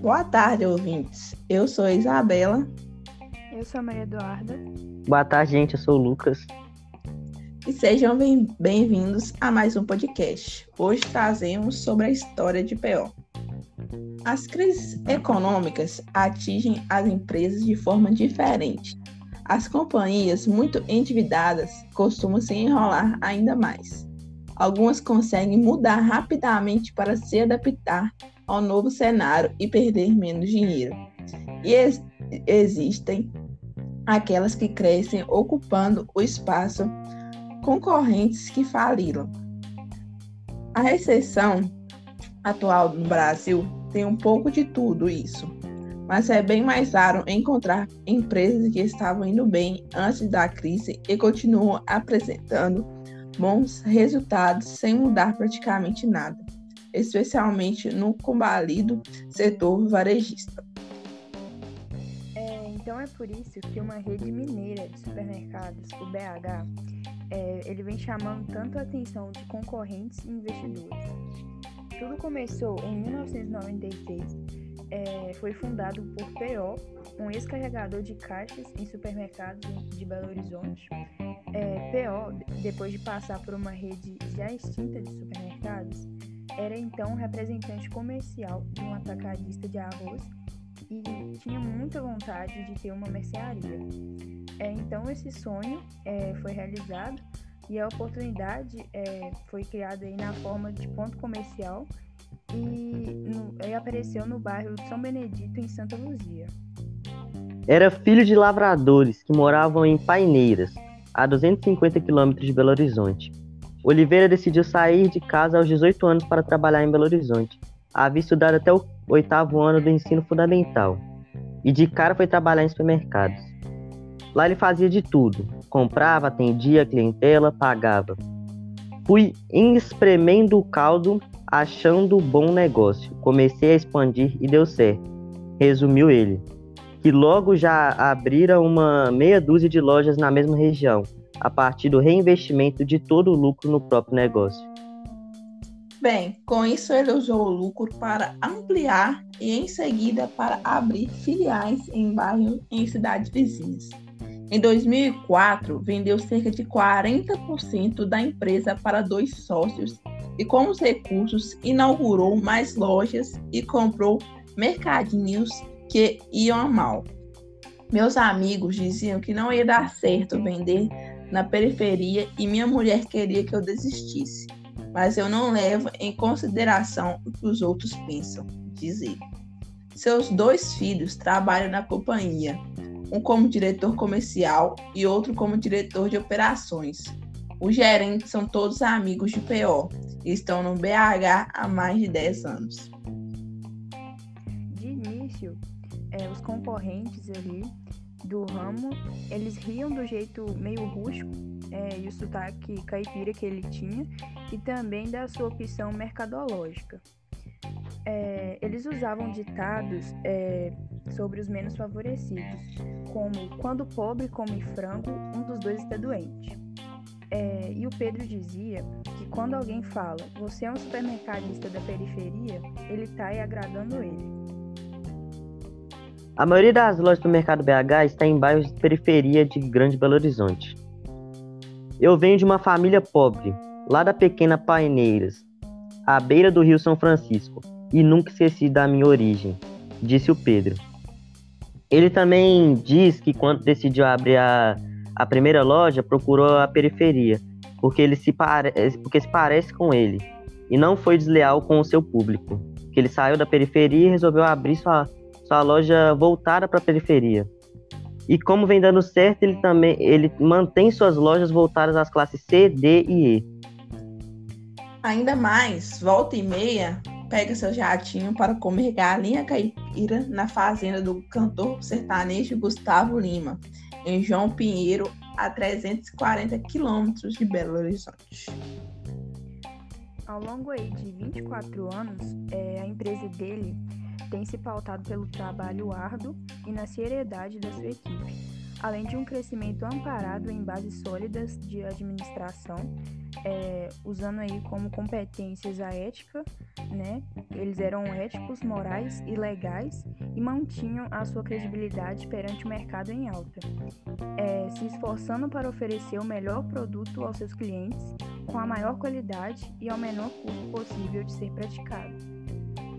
Boa tarde, ouvintes. Eu sou a Isabela. Eu sou a Maria Eduarda. Boa tarde, gente. Eu sou o Lucas. E sejam bem-vindos a mais um podcast. Hoje trazemos sobre a história de PO. As crises econômicas atingem as empresas de forma diferente. As companhias muito endividadas costumam se enrolar ainda mais. Algumas conseguem mudar rapidamente para se adaptar ao novo cenário e perder menos dinheiro. E ex existem aquelas que crescem ocupando o espaço concorrentes que faliram. A recessão atual no Brasil tem um pouco de tudo isso, mas é bem mais raro encontrar empresas que estavam indo bem antes da crise e continuam apresentando bons resultados sem mudar praticamente nada, especialmente no combalido setor varejista. É, então é por isso que uma rede mineira de supermercados, o BH, é, ele vem chamando tanto a atenção de concorrentes e investidores. Tudo começou em 1996. É, foi fundado por PO, um ex-carregador de caixas em supermercados de Belo Horizonte. É, PO, depois de passar por uma rede já extinta de supermercados, era então representante comercial de um atacadista de arroz e tinha muita vontade de ter uma mercearia. É, então esse sonho é, foi realizado e a oportunidade é, foi criada aí na forma de ponto comercial e, no, e apareceu no bairro de São Benedito, em Santa Luzia. Era filho de lavradores que moravam em Paineiras, a 250 quilômetros de Belo Horizonte. Oliveira decidiu sair de casa aos 18 anos para trabalhar em Belo Horizonte. Havia estudado até o oitavo ano do ensino fundamental e de cara foi trabalhar em supermercados. Lá ele fazia de tudo, comprava, atendia a clientela, pagava. Fui espremendo o caldo, achando bom negócio. Comecei a expandir e deu certo, resumiu ele, que logo já abrira uma meia dúzia de lojas na mesma região, a partir do reinvestimento de todo o lucro no próprio negócio. Bem, com isso ele usou o lucro para ampliar e em seguida para abrir filiais em bairros em cidades vizinhas. Em 2004, vendeu cerca de 40% da empresa para dois sócios e, com os recursos, inaugurou mais lojas e comprou mercadinhos que iam mal. Meus amigos diziam que não ia dar certo vender na periferia e minha mulher queria que eu desistisse, mas eu não levo em consideração o que os outros pensam, diz ele. Seus dois filhos trabalham na companhia um como diretor comercial e outro como diretor de operações. Os gerentes são todos amigos de PO e estão no BH há mais de 10 anos. Concorrentes ali do ramo, eles riam do jeito meio rústico é, e o sotaque caipira que ele tinha e também da sua opção mercadológica. É, eles usavam ditados é, sobre os menos favorecidos, como quando o pobre come frango, um dos dois está doente. É, e o Pedro dizia que quando alguém fala você é um supermercadista da periferia, ele está agradando ele. A maioria das lojas do Mercado BH está em bairros de periferia de Grande Belo Horizonte. Eu venho de uma família pobre, lá da pequena Paineiras, à beira do Rio São Francisco, e nunca esqueci da minha origem, disse o Pedro. Ele também diz que quando decidiu abrir a, a primeira loja, procurou a periferia, porque ele se, pare, porque se parece com ele, e não foi desleal com o seu público. Que ele saiu da periferia e resolveu abrir sua, sua loja voltada para a periferia. E como vem dando certo, ele também ele mantém suas lojas voltadas às classes C, D e E. Ainda mais, volta e meia, pega seu jatinho para comer galinha caipira na fazenda do cantor sertanejo Gustavo Lima, em João Pinheiro, a 340 quilômetros de Belo Horizonte. Ao longo aí de 24 anos, é, a empresa dele tem se pautado pelo trabalho árduo e na seriedade da sua equipe, além de um crescimento amparado em bases sólidas de administração é, usando aí como competências a ética, né? Eles eram éticos, morais e legais e mantinham a sua credibilidade perante o mercado em alta, é, se esforçando para oferecer o melhor produto aos seus clientes com a maior qualidade e ao menor custo possível de ser praticado.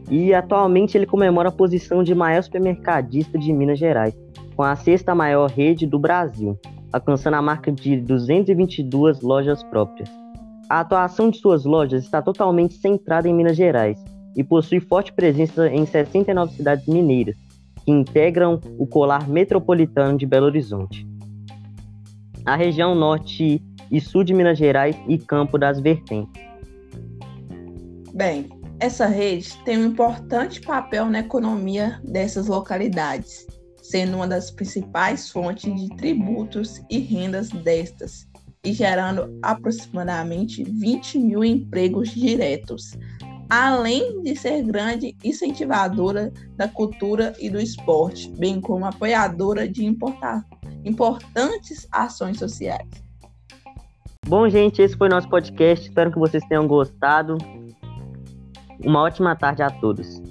E atualmente ele comemora a posição de maior supermercadista de Minas Gerais, com a sexta maior rede do Brasil, alcançando a marca de 222 lojas próprias. A atuação de suas lojas está totalmente centrada em Minas Gerais e possui forte presença em 69 cidades mineiras, que integram o colar metropolitano de Belo Horizonte. A região norte e sul de Minas Gerais e Campo das Vertentes. Bem, essa rede tem um importante papel na economia dessas localidades, sendo uma das principais fontes de tributos e rendas destas, e gerando aproximadamente 20 mil empregos diretos, além de ser grande incentivadora da cultura e do esporte, bem como apoiadora de importantes ações sociais. Bom, gente, esse foi nosso podcast. Espero que vocês tenham gostado. Uma ótima tarde a todos.